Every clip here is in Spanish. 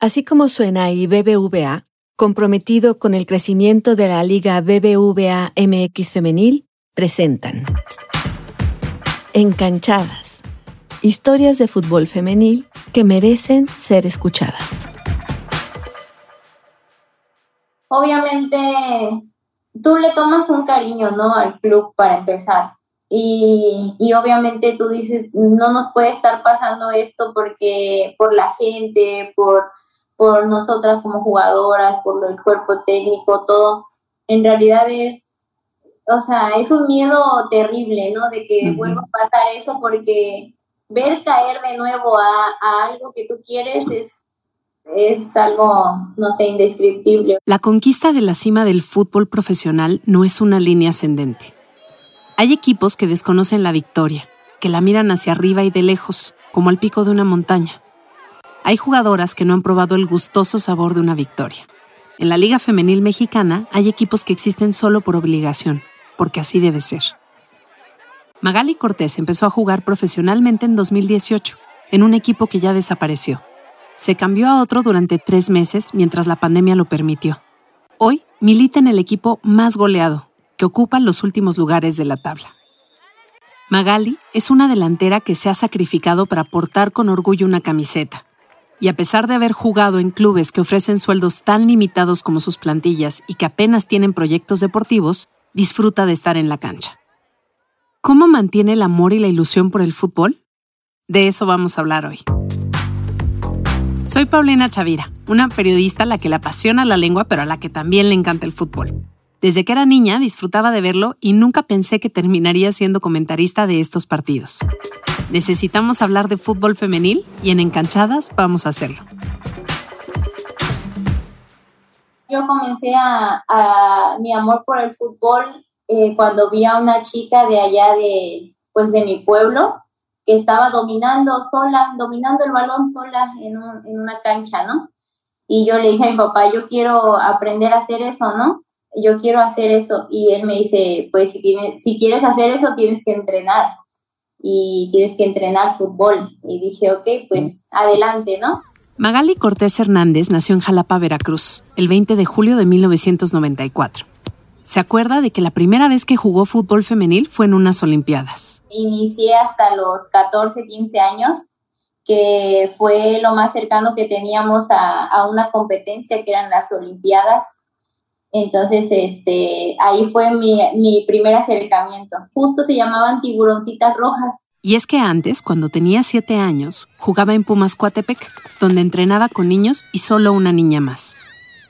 Así como suena y BBVA, comprometido con el crecimiento de la Liga BBVA MX Femenil, presentan Encanchadas. Historias de fútbol femenil que merecen ser escuchadas. Obviamente, tú le tomas un cariño, ¿no? Al club para empezar. Y, y, obviamente tú dices, no nos puede estar pasando esto porque por la gente, por, por nosotras como jugadoras, por el cuerpo técnico, todo. En realidad es o sea, es un miedo terrible, ¿no? De que vuelva a pasar eso porque ver caer de nuevo a, algo que tú quieres es, es algo, no sé, indescriptible. La conquista de la cima del fútbol profesional no es una línea ascendente. Hay equipos que desconocen la victoria, que la miran hacia arriba y de lejos, como al pico de una montaña. Hay jugadoras que no han probado el gustoso sabor de una victoria. En la Liga Femenil Mexicana hay equipos que existen solo por obligación, porque así debe ser. Magali Cortés empezó a jugar profesionalmente en 2018, en un equipo que ya desapareció. Se cambió a otro durante tres meses mientras la pandemia lo permitió. Hoy milita en el equipo más goleado, que ocupa los últimos lugares de la tabla. Magali es una delantera que se ha sacrificado para portar con orgullo una camiseta. Y a pesar de haber jugado en clubes que ofrecen sueldos tan limitados como sus plantillas y que apenas tienen proyectos deportivos, disfruta de estar en la cancha. ¿Cómo mantiene el amor y la ilusión por el fútbol? De eso vamos a hablar hoy. Soy Paulina Chavira, una periodista a la que le apasiona la lengua, pero a la que también le encanta el fútbol. Desde que era niña disfrutaba de verlo y nunca pensé que terminaría siendo comentarista de estos partidos. Necesitamos hablar de fútbol femenil y en Encanchadas vamos a hacerlo. yo comencé a, mi amor por el fútbol eh, cuando vi a una chica de allá de, pues de mi pueblo que estaba dominando sola, dominando el balón sola en, una cancha, ¿no? Y yo le dije a mi papá, yo quiero aprender a hacer eso, ¿no? Yo quiero hacer eso. Y él me dice, pues si, si quieres hacer eso, tienes que entrenar. Y tienes que entrenar fútbol. Y dije, ok, pues adelante, ¿no? Magali Cortés Hernández nació en Jalapa, Veracruz, el 20 de julio de 1994. Se acuerda de que la primera vez que jugó fútbol femenil fue en unas Olimpiadas. Inicié hasta los 14, 15 años, que fue lo más cercano que teníamos a, a una competencia que eran las Olimpiadas. Entonces, este, ahí fue mi, mi primer acercamiento. Justo se llamaban tiburoncitas rojas y es que antes, cuando tenía siete años, jugaba en Pumas Coatepec, donde entrenaba con niños y solo una niña más.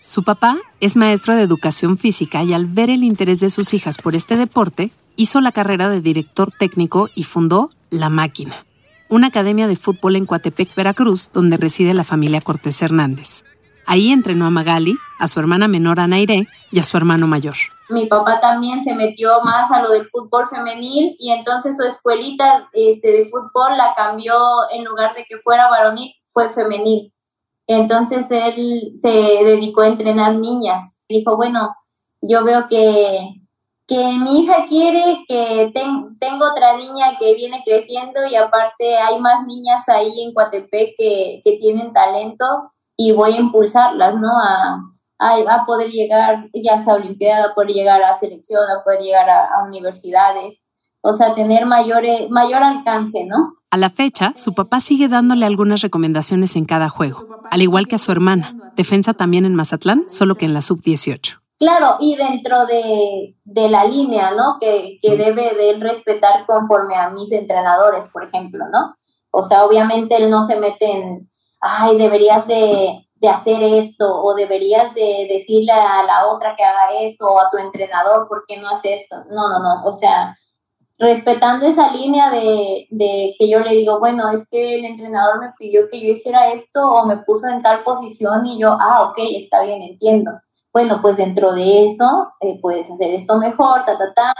Su papá es maestro de educación física y al ver el interés de sus hijas por este deporte, hizo la carrera de director técnico y fundó La Máquina, una academia de fútbol en Coatepec, Veracruz, donde reside la familia Cortés Hernández. Ahí entrenó a Magali, a su hermana menor Anairé y a su hermano mayor mi papá también se metió más a lo del fútbol femenil y entonces su escuelita este, de fútbol la cambió en lugar de que fuera varonil, fue femenil. Entonces él se dedicó a entrenar niñas. Dijo, bueno, yo veo que, que mi hija quiere que tengo otra niña que viene creciendo y aparte hay más niñas ahí en Coatepec que, que tienen talento y voy a impulsarlas, ¿no? A, a, poder llegar ya sea a Olimpiada, a poder llegar a selección, a poder llegar a, universidades, o sea, tener mayor, mayor alcance, ¿no? A la fecha, su papá sigue dándole algunas recomendaciones en cada juego, al igual que a su hermana, defensa también en Mazatlán, solo que en la sub-18. Claro, y dentro de, de la línea, ¿no? Que, que debe de él respetar conforme a mis entrenadores, por ejemplo, ¿no? O sea, obviamente él no se mete en, ay, deberías de, de hacer esto o deberías de decirle a la otra que haga esto o a tu entrenador por qué no hace esto. No, no, no. O sea, respetando esa línea de, de, que yo le digo, bueno, es que el entrenador me pidió que yo hiciera esto o me puso en tal posición y yo, ah, ok, está bien, entiendo. Bueno, pues dentro de eso eh, puedes hacer esto mejor, ta, ta, ta.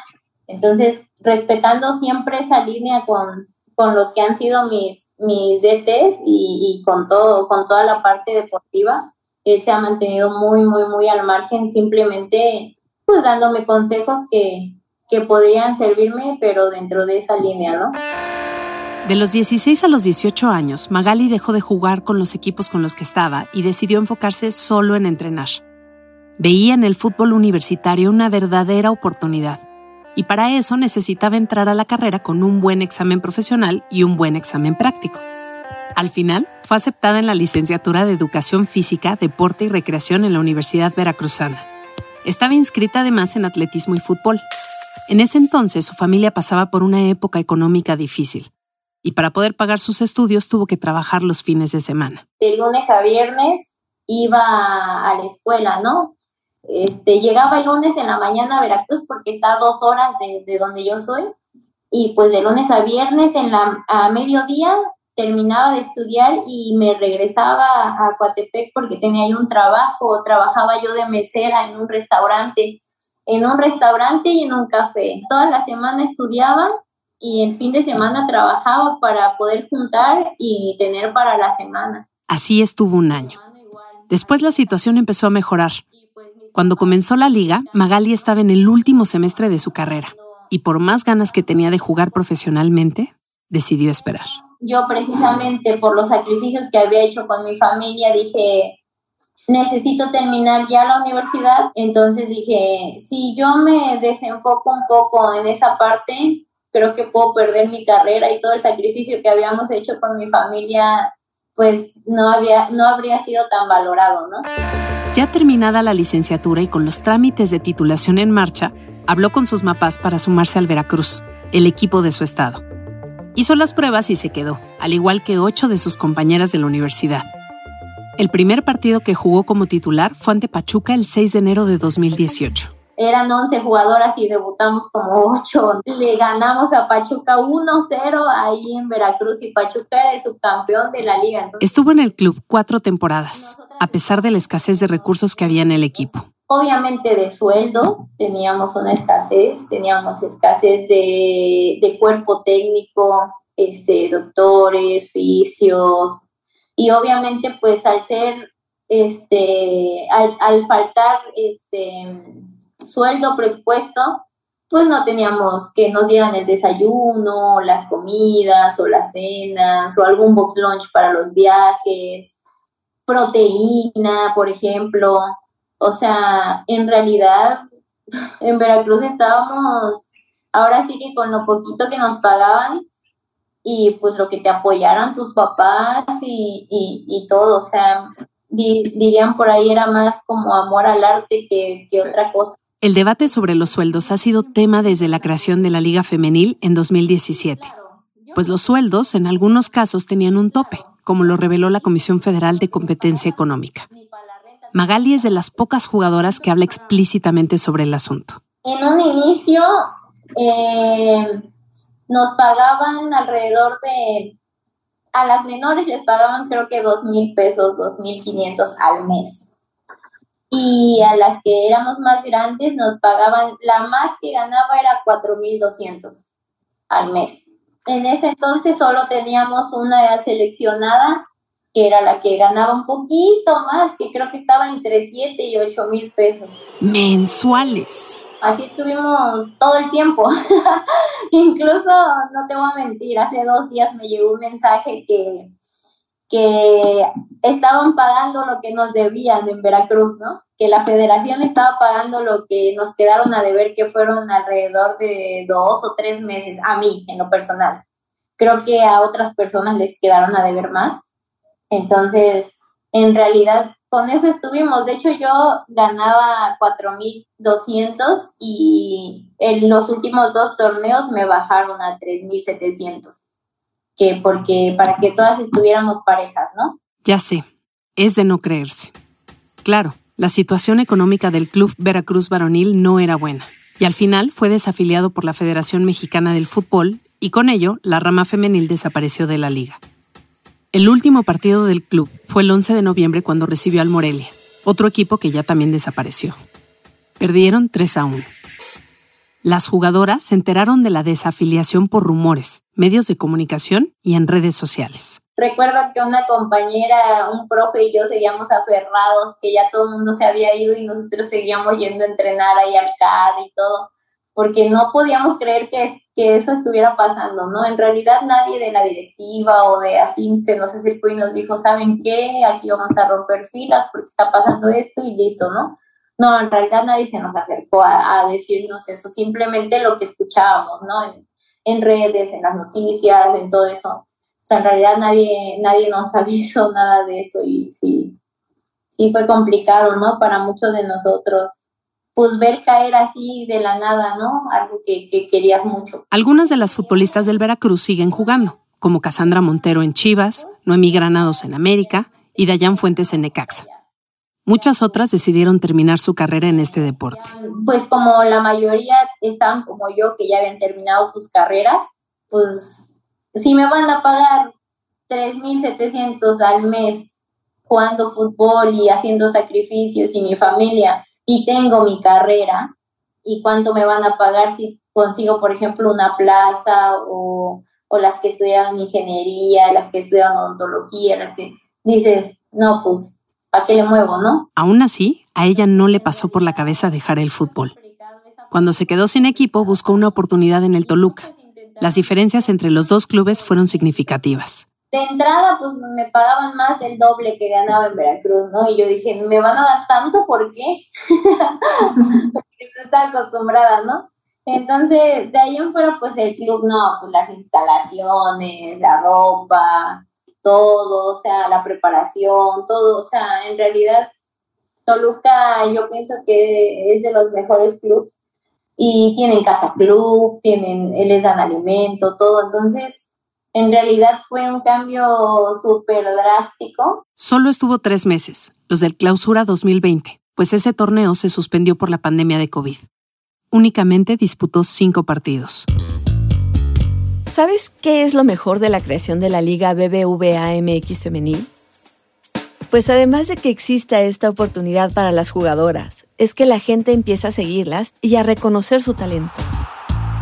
Entonces, respetando siempre esa línea con, con los que han sido mis, mis DTs y, con, todo, con toda la parte deportiva. Él se ha mantenido muy, muy, muy al margen, simplemente pues dándome consejos que, que podrían servirme, pero dentro de esa línea, ¿no? De los 16 a los 18 años, Magali dejó de jugar con los equipos con los que estaba y decidió enfocarse solo en entrenar. Veía en el fútbol universitario una verdadera oportunidad y para eso necesitaba entrar a la carrera con un buen examen profesional y un buen examen práctico. Al final, fue aceptada en la licenciatura de Educación Física, Deporte y Recreación en la Universidad Veracruzana. Estaba inscrita además en atletismo y fútbol. En ese entonces su familia pasaba por una época económica difícil y para poder pagar sus estudios tuvo que trabajar los fines de semana. De lunes a viernes iba a la escuela, ¿no? Este, llegaba el lunes en la mañana a Veracruz porque está a dos horas de, donde yo soy y pues de lunes a viernes en la, a mediodía terminaba de estudiar y me regresaba a Coatepec porque tenía yo un trabajo, trabajaba yo de mesera en un restaurante, en un restaurante y en un café. Toda la semana estudiaba y el fin de semana trabajaba para poder juntar y tener para la semana. Así estuvo un año. Después la situación empezó a mejorar. Cuando comenzó la liga, Magali estaba en el último semestre de su carrera y por más ganas que tenía de jugar profesionalmente, decidió esperar yo precisamente por los sacrificios que había hecho con mi familia dije, necesito terminar ya la universidad. Entonces dije, si yo me desenfoco un poco en esa parte, creo que puedo perder mi carrera y todo el sacrificio que habíamos hecho con mi familia, pues no, había, no habría sido tan valorado, ¿no? Ya terminada la licenciatura y con los trámites de titulación en marcha, habló con sus mapas para sumarse al Veracruz, el equipo de su estado. Hizo las pruebas y se quedó, al igual que ocho de sus compañeras de la universidad. El primer partido que jugó como titular fue ante Pachuca el 6 de enero de 2018. Eran 11 jugadoras y debutamos como 8. Le ganamos a Pachuca 1-0 ahí en Veracruz y Pachuca era el subcampeón de la liga. Estuvo en el club cuatro temporadas, a pesar de la escasez de recursos que había en el equipo. Obviamente de sueldos teníamos una escasez, teníamos escasez de, cuerpo técnico, este, doctores, fisios, y obviamente pues al ser, este, al, faltar este sueldo presupuesto, pues no teníamos que nos dieran el desayuno, las comidas o las cenas o algún box lunch para los viajes, proteína, por ejemplo. O sea, en realidad en Veracruz estábamos ahora sí que con lo poquito que nos pagaban y pues lo que te apoyaran tus papás y, y, todo, o sea, dirían por ahí era más como amor al arte que, que otra cosa. El debate sobre los sueldos ha sido tema desde la creación de la Liga Femenil en 2017, pues los sueldos en algunos casos tenían un tope, como lo reveló la Comisión Federal de Competencia Económica. Magali es de las pocas jugadoras que habla explícitamente sobre el asunto. En un inicio eh, nos pagaban alrededor de, a las menores les pagaban creo que dos mil pesos, dos mil quinientos al mes. Y a las que éramos más grandes nos pagaban, la más que ganaba era cuatro mil doscientos al mes. En ese entonces solo teníamos una seleccionada que era la que ganaba un poquito más, que creo que estaba entre 7 y 8 mil pesos. Mensuales. Así estuvimos todo el tiempo. Incluso, no te voy a mentir, hace dos días me llegó un mensaje que, que estaban pagando lo que nos debían en Veracruz, ¿no? Que la federación estaba pagando lo que nos quedaron a deber, que fueron alrededor de dos o tres meses, a mí en lo personal. Creo que a otras personas les quedaron a deber más entonces, en realidad, con eso estuvimos. De hecho, yo ganaba 4.200 y en los últimos dos torneos me bajaron a 3.700. Que porque para que todas estuviéramos parejas, ¿no? Ya sé, es de no creerse. Claro, la situación económica del Club Veracruz Varonil no era buena y al final fue desafiliado por la Federación Mexicana del Fútbol y con ello la rama femenil desapareció de la liga. El último partido del club fue el 11 de noviembre cuando recibió al Morelia, otro equipo que ya también desapareció. Perdieron 3 a 1. Las jugadoras se enteraron de la desafiliación por rumores, medios de comunicación y en redes sociales. Recuerdo que una compañera, un profe y yo seguíamos aferrados, que ya todo el mundo se había ido y nosotros seguíamos yendo a entrenar ahí al CAD y todo porque no podíamos creer que, que eso estuviera pasando, ¿no? En realidad nadie de la directiva o de así se nos acercó y nos dijo, ¿saben qué? Aquí vamos a romper filas porque está pasando esto y listo, ¿no? No, en realidad nadie se nos acercó a, decirnos eso, simplemente lo que escuchábamos, ¿no? En, redes, en las noticias, en todo eso. O sea, en realidad nadie, nadie nos avisó nada de eso y sí, sí fue complicado, ¿no? Para muchos de nosotros pues ver caer así de la nada, ¿no? Algo que, que, querías mucho. Algunas de las futbolistas del Veracruz siguen jugando, como Casandra Montero en Chivas, Noemí Granados en América y Dayan Fuentes en Necaxa. Muchas otras decidieron terminar su carrera en este deporte. Pues como la mayoría estaban como yo, que ya habían terminado sus carreras, pues si me van a pagar 3.700 al mes jugando fútbol y haciendo sacrificios y mi familia y tengo mi carrera, y cuánto me van a pagar si consigo, por ejemplo, una plaza o, o las que estudian ingeniería, las que estudian odontología, las que dices, no, pues ¿para qué le muevo, no? Aún así, a ella no le pasó por la cabeza dejar el fútbol. Cuando se quedó sin equipo, buscó una oportunidad en el Toluca. Las diferencias entre los dos clubes fueron significativas. De entrada, pues me pagaban más del doble que ganaba en Veracruz, ¿no? Y yo dije, ¿me van a dar tanto? ¿Por qué? Porque no estaba acostumbrada, ¿no? Entonces, de ahí en fuera, pues el club, no, pues las instalaciones, la ropa, todo, o sea, la preparación, todo, o sea, en realidad Toluca yo pienso que es de los mejores clubes y tienen casa club, tienen, les dan alimento, todo, entonces en realidad fue un cambio súper drástico. Solo estuvo tres meses, los del clausura 2020, pues ese torneo se suspendió por la pandemia de COVID. Únicamente disputó cinco partidos. ¿Sabes qué es lo mejor de la creación de la Liga BBVA MX Femenil? Pues además de que exista esta oportunidad para las jugadoras, es que la gente empieza a seguirlas y a reconocer su talento.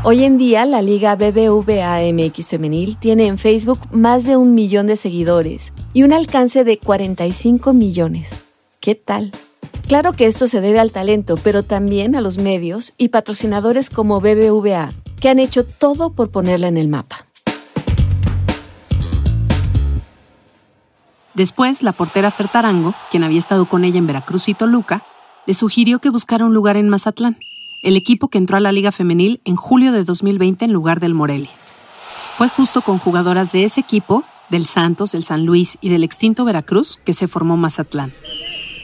Hoy en día, la Liga BBVA MX Femenil tiene en Facebook más de un millón de seguidores y un alcance de 45 millones. ¿Qué tal? Claro que esto se debe al talento, pero también a los medios y patrocinadores como BBVA, que han hecho todo por ponerla en el mapa. Después, la portera Fertarango, quien había estado con ella en Veracruz y Toluca, le sugirió que buscara un lugar en Mazatlán, el equipo que entró a la Liga Femenil en julio de 2020 en lugar del Morelia. Fue justo con jugadoras de ese equipo, del Santos, del San Luis y del extinto Veracruz, que se formó Mazatlán.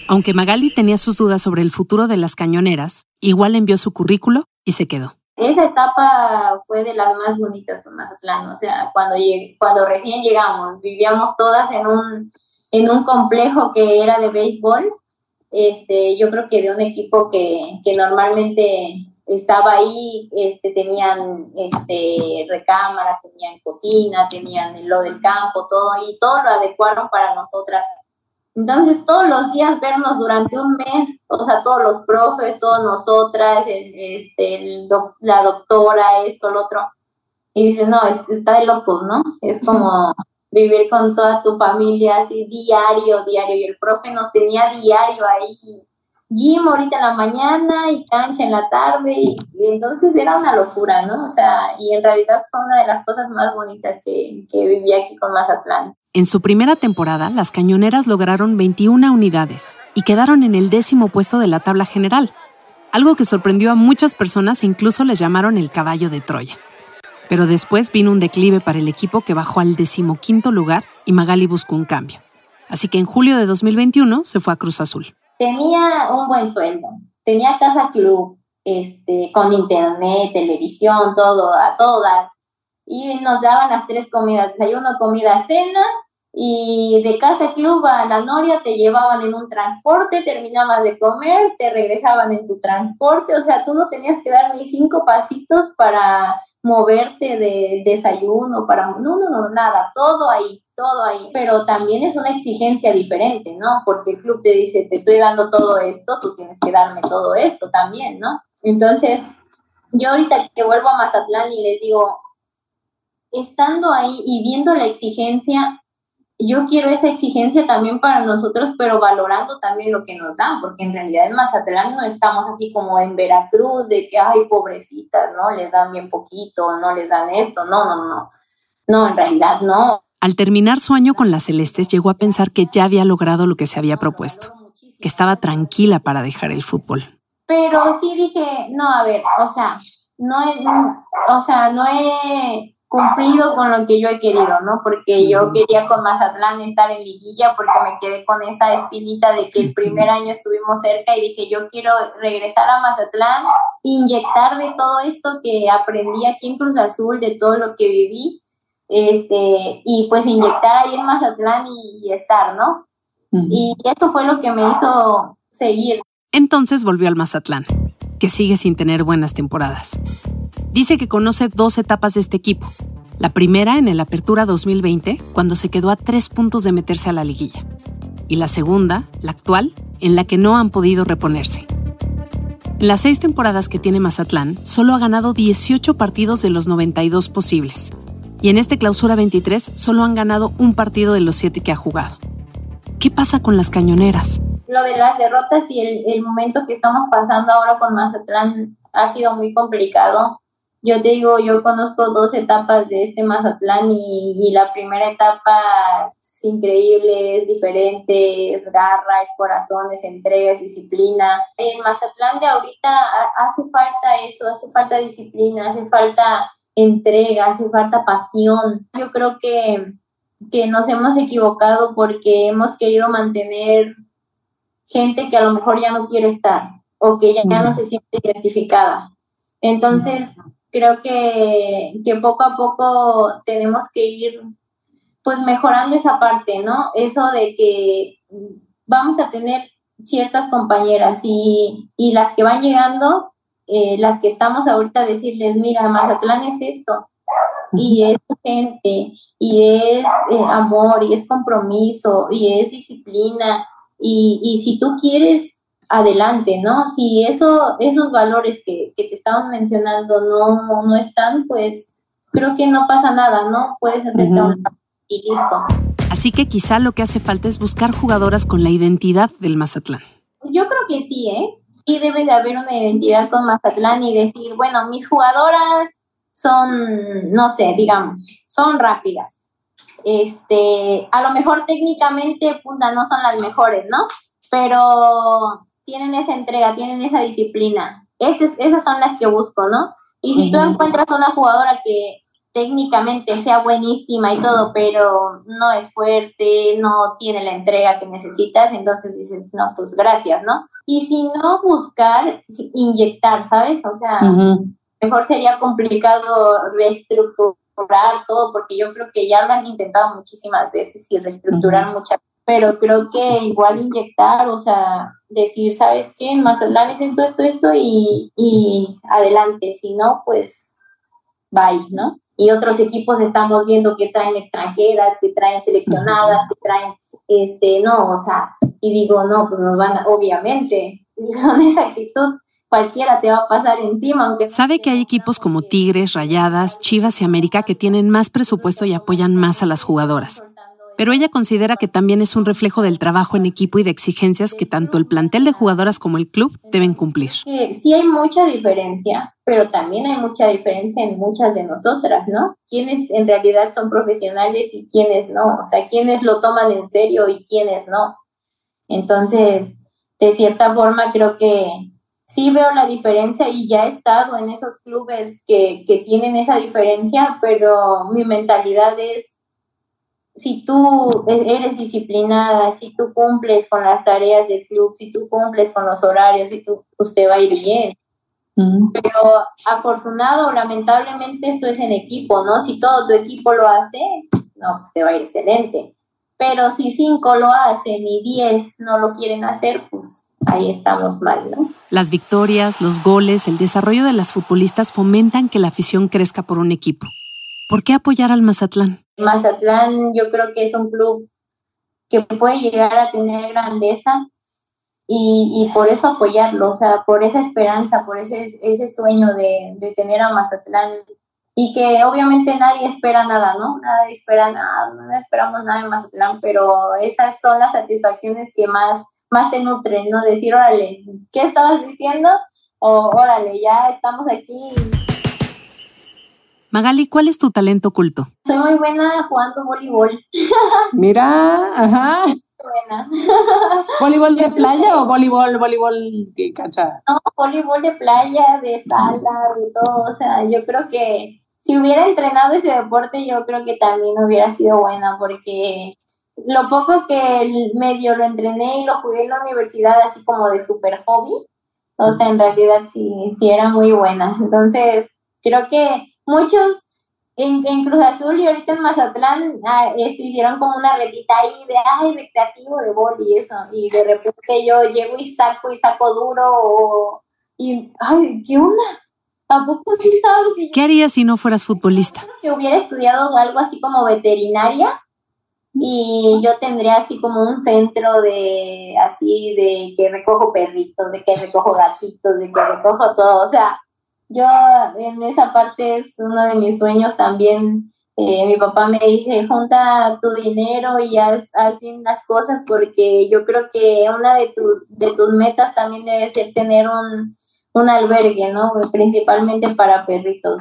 Aunque Magali tenía sus dudas sobre el futuro de las cañoneras, igual envió su currículo y se quedó esa etapa fue de las más bonitas con Mazatlán, o sea, cuando, cuando recién llegamos, vivíamos todas en un, en un complejo que era de béisbol, este, yo creo que de un equipo que, que normalmente estaba ahí, este, tenían este, recámaras, tenían cocina, tenían lo del campo, todo, y todo lo adecuaron para nosotras entonces, todos los días vernos durante un mes, o sea, todos los profes, todas nosotras, este, la doctora, esto, lo otro. Y dice, no, está de locos, ¿no? Es como vivir con toda tu familia así diario, diario. Y el profe nos tenía diario ahí, gym ahorita en la mañana y cancha en la tarde. Y, entonces era una locura, ¿no? O sea, y en realidad fue una de las cosas más bonitas que, que viví aquí con Mazatlán. En su primera temporada, las cañoneras lograron 21 unidades y quedaron en el décimo puesto de la tabla general, algo que sorprendió a muchas personas e incluso les llamaron el caballo de Troya. Pero después vino un declive para el equipo que bajó al decimoquinto lugar y Magali buscó un cambio. Así que en julio de 2021 se fue a Cruz Azul. Tenía un buen sueldo, tenía casa club, este, con internet, televisión, todo, a toda y nos daban las tres comidas, desayuno, comida, cena, y de casa club a la Noria te llevaban en un transporte, terminabas de comer, te regresaban en tu transporte, o sea, tú no tenías que dar ni cinco pasitos para moverte de desayuno, para... No, no, no, nada, todo ahí, todo ahí. Pero también es una exigencia diferente, ¿no? Porque el club te dice, te estoy dando todo esto, tú tienes que darme todo esto también, ¿no? Entonces, yo ahorita que vuelvo a Mazatlán y les digo, estando ahí y viendo la exigencia, yo quiero esa exigencia también para nosotros, pero valorando también lo que nos dan, porque en realidad en Mazatlán no estamos así como en Veracruz, de que, ay, pobrecitas, ¿no? Les dan bien poquito, no les dan esto, no, no, no. No, en realidad no. Al terminar su año con las Celestes, llegó a pensar que ya había logrado lo que se había propuesto, que estaba tranquila para dejar el fútbol. Pero sí dije, no, a ver, o sea, no, no o sea, no he cumplido con lo que yo he querido, ¿no? Porque yo quería con Mazatlán estar en liguilla porque me quedé con esa espinita de que el primer año estuvimos cerca y dije, yo quiero regresar a Mazatlán, inyectar de todo esto que aprendí aquí en Cruz Azul, de todo lo que viví, este, y pues inyectar ahí en Mazatlán y, estar, ¿no? Y eso fue lo que me hizo seguir. Entonces volvió al Mazatlán, que sigue sin tener buenas temporadas. Dice que conoce dos etapas de este equipo. La primera en el Apertura 2020, cuando se quedó a tres puntos de meterse a la liguilla. Y la segunda, la actual, en la que no han podido reponerse. En las seis temporadas que tiene Mazatlán, solo ha ganado 18 partidos de los 92 posibles. Y en este clausura 23 solo han ganado un partido de los siete que ha jugado. ¿Qué pasa con las cañoneras? Lo de las derrotas y el, momento que estamos pasando ahora con Mazatlán ha sido muy complicado yo te digo, yo conozco dos etapas de este Mazatlán y, la primera etapa es increíble, es diferente, es garra, es corazón, es entrega, es disciplina. En Mazatlán de ahorita hace falta eso, hace falta disciplina, hace falta entrega, hace falta pasión. Yo creo que, que nos hemos equivocado porque hemos querido mantener gente que a lo mejor ya no quiere estar o que ya, ya no se siente identificada. Entonces, creo que, que poco a poco tenemos que ir pues mejorando esa parte, ¿no? Eso de que vamos a tener ciertas compañeras y, y las que van llegando, eh, las que estamos ahorita decirles, mira, Mazatlán es esto, y es gente, y es eh, amor, y es compromiso, y es disciplina, y, y si tú quieres adelante, ¿no? Si eso, esos valores que, que te estamos mencionando no, no están, pues creo que no pasa nada, ¿no? Puedes hacerte un y listo. Así que quizá lo que hace falta es buscar jugadoras con la identidad del Mazatlán. Yo creo que sí, ¿eh? Sí debe de haber una identidad con Mazatlán y decir, bueno, mis jugadoras son, no sé, digamos, son rápidas. Este, a lo mejor técnicamente, punta, no son las mejores, ¿no? Pero tienen esa entrega, tienen esa disciplina. Esas, esas son las que busco, ¿no? Y si tú encuentras una jugadora que técnicamente sea buenísima y todo, pero no es fuerte, no tiene la entrega que necesitas, entonces dices, no, pues gracias, ¿no? Y si no, buscar, inyectar, ¿sabes? O sea, mejor sería complicado reestructurar todo, porque yo creo que ya lo han intentado muchísimas veces y reestructurar muchas pero creo que igual inyectar, o sea, decir, ¿sabes qué? En Mazatlán es esto, esto, esto y, y adelante, si no, pues bye, ¿no? Y otros equipos estamos viendo que traen extranjeras, que traen seleccionadas, que traen, este, no, o sea, y digo, no, pues nos van, a, obviamente, con esa actitud, cualquiera te va a pasar encima. Aunque Sabe que hay equipos como Tigres, Rayadas, Chivas y América que tienen más presupuesto y apoyan más a las jugadoras pero ella considera que también es un reflejo del trabajo en equipo y de exigencias que tanto el plantel de jugadoras como el club deben cumplir. Sí hay mucha diferencia, pero también hay mucha diferencia en muchas de nosotras, ¿no? Quienes en realidad son profesionales y quienes no, o sea, quienes lo toman en serio y quienes no. Entonces, de cierta forma creo que sí veo la diferencia y ya he estado en esos clubes que, que tienen esa diferencia, pero mi mentalidad es si tú eres disciplinada, si tú cumples con las tareas del club, si tú cumples con los horarios, si tú, pues te va a ir bien. Pero afortunado lamentablemente esto es en equipo, ¿no? Si todo tu equipo lo hace, no, pues te va a ir excelente. Pero si cinco lo hacen y diez no lo quieren hacer, pues ahí estamos mal, ¿no? Las victorias, los goles, el desarrollo de las futbolistas fomentan que la afición crezca por un equipo. ¿Por qué apoyar al Mazatlán? Mazatlán yo creo que es un club que puede llegar a tener grandeza y, por eso apoyarlo, o sea, por esa esperanza, por ese, ese sueño de, tener a Mazatlán y que obviamente nadie espera nada, ¿no? Nadie espera nada, no esperamos nada en Mazatlán, pero esas son las satisfacciones que más, más te nutren, ¿no? Decir, órale, ¿qué estabas diciendo? O órale, ya estamos aquí. Magali, ¿cuál es tu talento oculto? Soy muy buena jugando voleibol. Mira, ajá. Buena. ¿Voleibol de playa o voleibol, voleibol de cancha? No, voleibol de playa, de sala, de todo. O sea, yo creo que si hubiera entrenado ese deporte, yo creo que también hubiera sido buena, porque lo poco que medio lo entrené y lo jugué en la universidad, así como de super hobby, o sea, en realidad sí, sí era muy buena. Entonces, creo que muchos en, Cruz Azul y ahorita en Mazatlán ah, este, hicieron como una retita ahí de, ay, recreativo de boli y eso, y de repente yo llego y saco y saco duro, y, ay, ¿qué onda? Tampoco sí sabes. ¿Qué harías si no fueras futbolista? Que hubiera estudiado algo así como veterinaria y yo tendría así como un centro de así de que recojo perritos, de que recojo gatitos, de que recojo todo. O sea, yo en esa parte es uno de mis sueños también. Eh, mi papá me dice, junta tu dinero y haz, haz, bien las cosas porque yo creo que una de tus, de tus metas también debe ser tener un, un albergue, ¿no? Principalmente para perritos.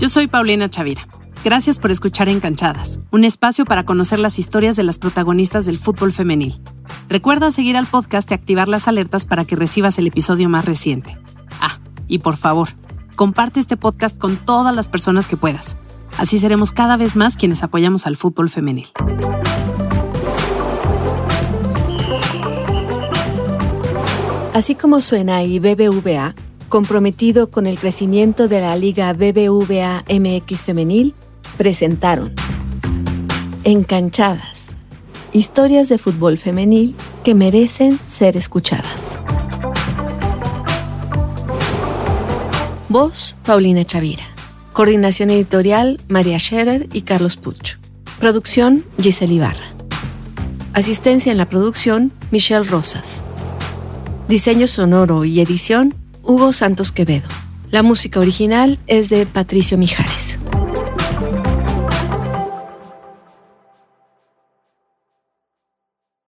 Yo soy Paulina Chavira. Gracias por escuchar Encanchadas, un espacio para conocer las historias de las protagonistas del fútbol femenil. Recuerda seguir al podcast y activar las alertas para que recibas el episodio más reciente. Ah, y por favor, comparte este podcast con todas las personas que puedas. Así seremos cada vez más quienes apoyamos al fútbol femenil. Así como suena y BBVA, comprometido con el crecimiento de la Liga BBVA MX Femenil, presentaron Encanchadas, historias de fútbol femenil que merecen ser escuchadas. Voz, Paulina Chavira. Coordinación editorial, María Scherer y Carlos Puch. Producción, Giselle Ibarra. Asistencia en la producción, Michelle Rosas. Diseño sonoro y edición, Hugo Santos Quevedo. La música original es de Patricio Mijares.